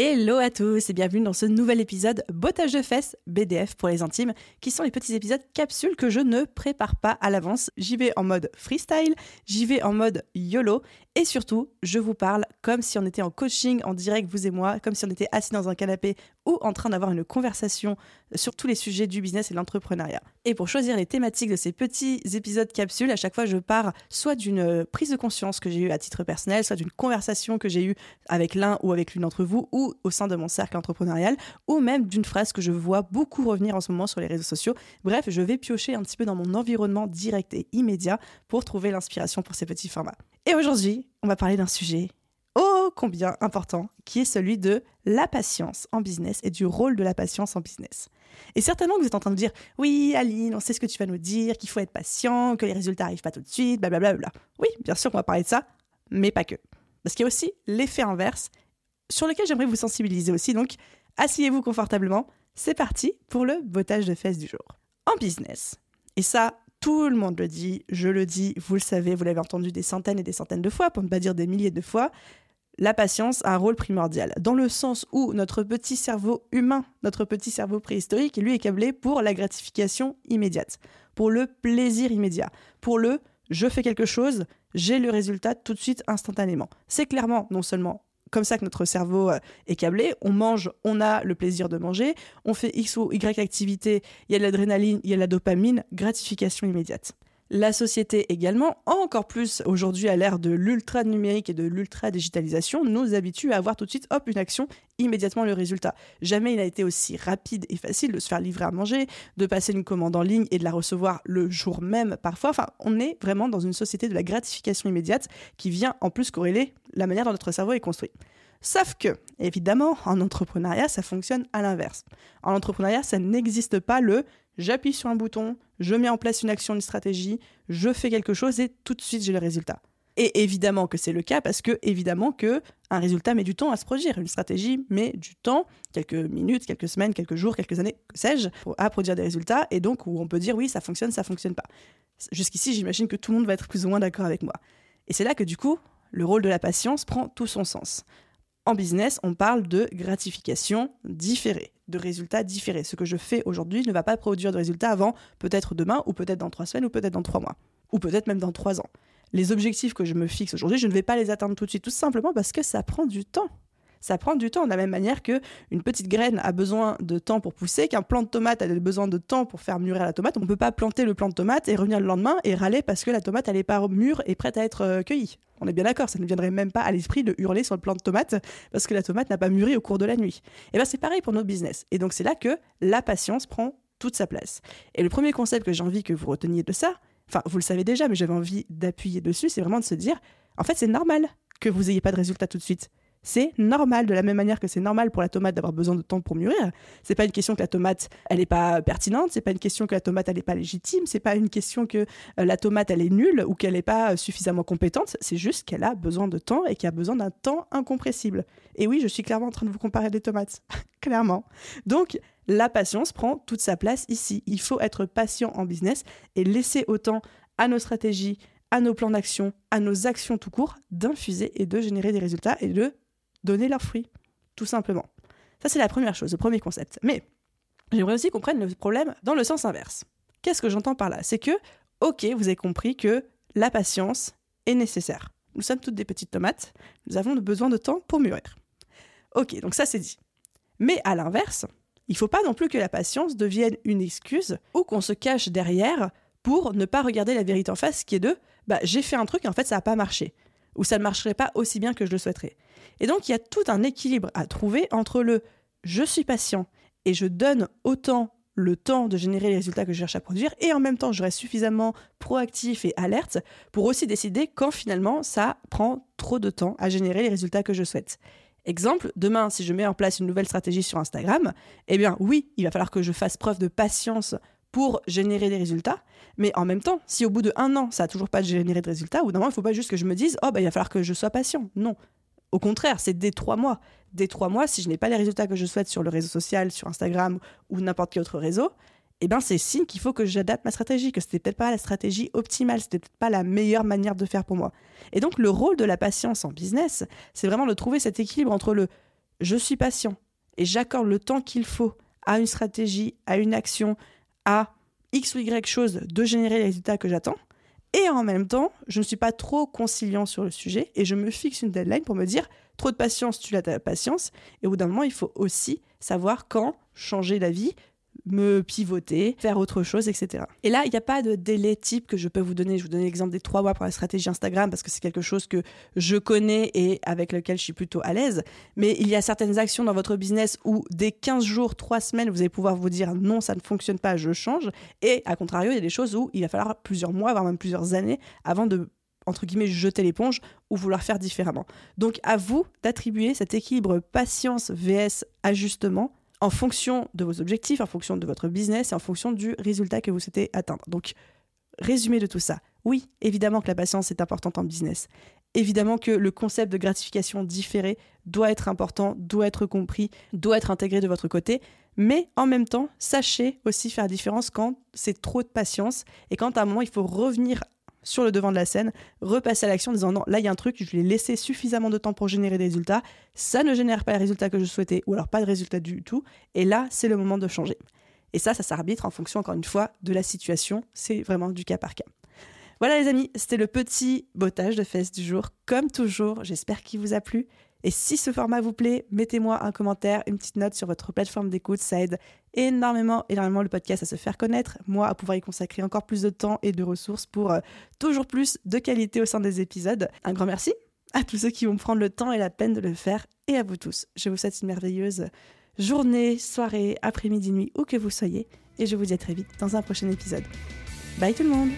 Hello à tous et bienvenue dans ce nouvel épisode Bottage de fesses BDF pour les intimes, qui sont les petits épisodes capsules que je ne prépare pas à l'avance. J'y vais en mode freestyle, j'y vais en mode YOLO et surtout, je vous parle comme si on était en coaching en direct, vous et moi, comme si on était assis dans un canapé ou en train d'avoir une conversation sur tous les sujets du business et de l'entrepreneuriat. Et pour choisir les thématiques de ces petits épisodes capsules, à chaque fois, je pars soit d'une prise de conscience que j'ai eue à titre personnel, soit d'une conversation que j'ai eue avec l'un ou avec l'une d'entre vous, ou au sein de mon cercle entrepreneurial, ou même d'une phrase que je vois beaucoup revenir en ce moment sur les réseaux sociaux. Bref, je vais piocher un petit peu dans mon environnement direct et immédiat pour trouver l'inspiration pour ces petits formats. Et aujourd'hui, on va parler d'un sujet combien important, qui est celui de la patience en business et du rôle de la patience en business. Et certainement que vous êtes en train de dire Oui, Aline, on sait ce que tu vas nous dire, qu'il faut être patient, que les résultats n'arrivent pas tout de suite, blablabla. Bla, bla. Oui, bien sûr qu'on va parler de ça, mais pas que. Parce qu'il y a aussi l'effet inverse sur lequel j'aimerais vous sensibiliser aussi. Donc, asseyez-vous confortablement. C'est parti pour le bottage de fesses du jour. En business, et ça, tout le monde le dit, je le dis, vous le savez, vous l'avez entendu des centaines et des centaines de fois, pour ne pas dire des milliers de fois, la patience a un rôle primordial, dans le sens où notre petit cerveau humain, notre petit cerveau préhistorique, lui est câblé pour la gratification immédiate, pour le plaisir immédiat, pour le je fais quelque chose, j'ai le résultat tout de suite instantanément. C'est clairement non seulement comme ça que notre cerveau euh, est câblé. On mange, on a le plaisir de manger. On fait X ou Y activité, il y a de l'adrénaline, il y a de la dopamine, gratification immédiate. La société également, encore plus aujourd'hui à l'ère de l'ultra numérique et de l'ultra digitalisation, nous habitue à avoir tout de suite, hop, une action, immédiatement le résultat. Jamais il a été aussi rapide et facile de se faire livrer à manger, de passer une commande en ligne et de la recevoir le jour même parfois. Enfin, on est vraiment dans une société de la gratification immédiate qui vient en plus corréler la manière dont notre cerveau est construit. Sauf que, évidemment, en entrepreneuriat, ça fonctionne à l'inverse. En entrepreneuriat, ça n'existe pas le j'appuie sur un bouton, je mets en place une action, une stratégie, je fais quelque chose et tout de suite j'ai le résultat. Et évidemment que c'est le cas parce que évidemment que un résultat met du temps à se produire, une stratégie met du temps, quelques minutes, quelques semaines, quelques jours, quelques années, que sais-je, à produire des résultats et donc où on peut dire oui ça fonctionne, ça fonctionne pas. Jusqu'ici j'imagine que tout le monde va être plus ou moins d'accord avec moi. Et c'est là que du coup le rôle de la patience prend tout son sens. En business, on parle de gratification différée, de résultats différés. Ce que je fais aujourd'hui ne va pas produire de résultats avant peut-être demain, ou peut-être dans trois semaines, ou peut-être dans trois mois, ou peut-être même dans trois ans. Les objectifs que je me fixe aujourd'hui, je ne vais pas les atteindre tout de suite, tout simplement parce que ça prend du temps. Ça prend du temps de la même manière que une petite graine a besoin de temps pour pousser, qu'un plant de tomate a besoin de temps pour faire mûrir la tomate. On ne peut pas planter le plant de tomate et revenir le lendemain et râler parce que la tomate elle est pas mûre et prête à être euh, cueillie. On est bien d'accord, ça ne viendrait même pas à l'esprit de hurler sur le plant de tomate parce que la tomate n'a pas mûri au cours de la nuit. Et bien c'est pareil pour nos business. Et donc c'est là que la patience prend toute sa place. Et le premier concept que j'ai envie que vous reteniez de ça, enfin vous le savez déjà, mais j'avais envie d'appuyer dessus, c'est vraiment de se dire, en fait c'est normal que vous n'ayez pas de résultat tout de suite. C'est normal, de la même manière que c'est normal pour la tomate d'avoir besoin de temps pour mûrir. C'est pas une question que la tomate, elle est pas pertinente, c'est pas une question que la tomate, elle est pas légitime, c'est pas une question que euh, la tomate, elle est nulle ou qu'elle est pas euh, suffisamment compétente, c'est juste qu'elle a besoin de temps et qu'elle a besoin d'un temps incompressible. Et oui, je suis clairement en train de vous comparer des tomates. clairement. Donc, la patience prend toute sa place ici. Il faut être patient en business et laisser autant à nos stratégies, à nos plans d'action, à nos actions tout court, d'infuser et de générer des résultats et de donner leurs fruits, tout simplement. Ça, c'est la première chose, le premier concept. Mais j'aimerais aussi qu'on prenne le problème dans le sens inverse. Qu'est-ce que j'entends par là? C'est que, ok, vous avez compris que la patience est nécessaire. Nous sommes toutes des petites tomates, nous avons besoin de temps pour mûrir. Ok, donc ça c'est dit. Mais à l'inverse, il ne faut pas non plus que la patience devienne une excuse ou qu'on se cache derrière pour ne pas regarder la vérité en face, qui est de bah, j'ai fait un truc et en fait ça n'a pas marché, ou ça ne marcherait pas aussi bien que je le souhaiterais. Et donc il y a tout un équilibre à trouver entre le je suis patient et je donne autant le temps de générer les résultats que je cherche à produire et en même temps je reste suffisamment proactif et alerte pour aussi décider quand finalement ça prend trop de temps à générer les résultats que je souhaite. Exemple, demain, si je mets en place une nouvelle stratégie sur Instagram, eh bien oui, il va falloir que je fasse preuve de patience pour générer des résultats. Mais en même temps, si au bout de un an, ça n'a toujours pas généré de résultats, ou d'un moment, il ne faut pas juste que je me dise, oh, bah, il va falloir que je sois patient. Non. Au contraire, c'est dès trois mois. Dès trois mois, si je n'ai pas les résultats que je souhaite sur le réseau social, sur Instagram ou n'importe quel autre réseau, eh ben c'est signe qu'il faut que j'adapte ma stratégie, que c'était peut-être pas la stratégie optimale, c'était peut-être pas la meilleure manière de faire pour moi. Et donc le rôle de la patience en business, c'est vraiment de trouver cet équilibre entre le je suis patient et j'accorde le temps qu'il faut à une stratégie, à une action, à X ou Y chose de générer les résultats que j'attends. Et en même temps, je ne suis pas trop conciliant sur le sujet et je me fixe une deadline pour me dire trop de patience, tu as ta patience. Et au bout d'un moment, il faut aussi savoir quand changer d'avis, me pivoter, faire autre chose, etc. Et là, il n'y a pas de délai type que je peux vous donner. Je vous donne l'exemple des trois mois pour la stratégie Instagram parce que c'est quelque chose que je connais et avec lequel je suis plutôt à l'aise. Mais il y a certaines actions dans votre business où dès 15 jours, 3 semaines, vous allez pouvoir vous dire non, ça ne fonctionne pas, je change. Et à contrario, il y a des choses où il va falloir plusieurs mois, voire même plusieurs années avant de entre guillemets jeter l'éponge ou vouloir faire différemment. Donc à vous d'attribuer cet équilibre patience vs ajustement en fonction de vos objectifs, en fonction de votre business et en fonction du résultat que vous souhaitez atteindre. Donc, résumé de tout ça. Oui, évidemment que la patience est importante en business. Évidemment que le concept de gratification différée doit être important, doit être compris, doit être intégré de votre côté. Mais en même temps, sachez aussi faire différence quand c'est trop de patience et quand à un moment il faut revenir sur le devant de la scène, repasser à l'action en disant non, là il y a un truc, je lui ai laissé suffisamment de temps pour générer des résultats, ça ne génère pas les résultats que je souhaitais, ou alors pas de résultats du tout, et là c'est le moment de changer. Et ça, ça s'arbitre en fonction, encore une fois, de la situation, c'est vraiment du cas par cas. Voilà les amis, c'était le petit bottage de fesses du jour. Comme toujours, j'espère qu'il vous a plu. Et si ce format vous plaît, mettez-moi un commentaire, une petite note sur votre plateforme d'écoute. Ça aide énormément, énormément le podcast à se faire connaître, moi à pouvoir y consacrer encore plus de temps et de ressources pour euh, toujours plus de qualité au sein des épisodes. Un grand merci à tous ceux qui vont prendre le temps et la peine de le faire et à vous tous. Je vous souhaite une merveilleuse journée, soirée, après-midi, nuit, où que vous soyez. Et je vous dis à très vite dans un prochain épisode. Bye tout le monde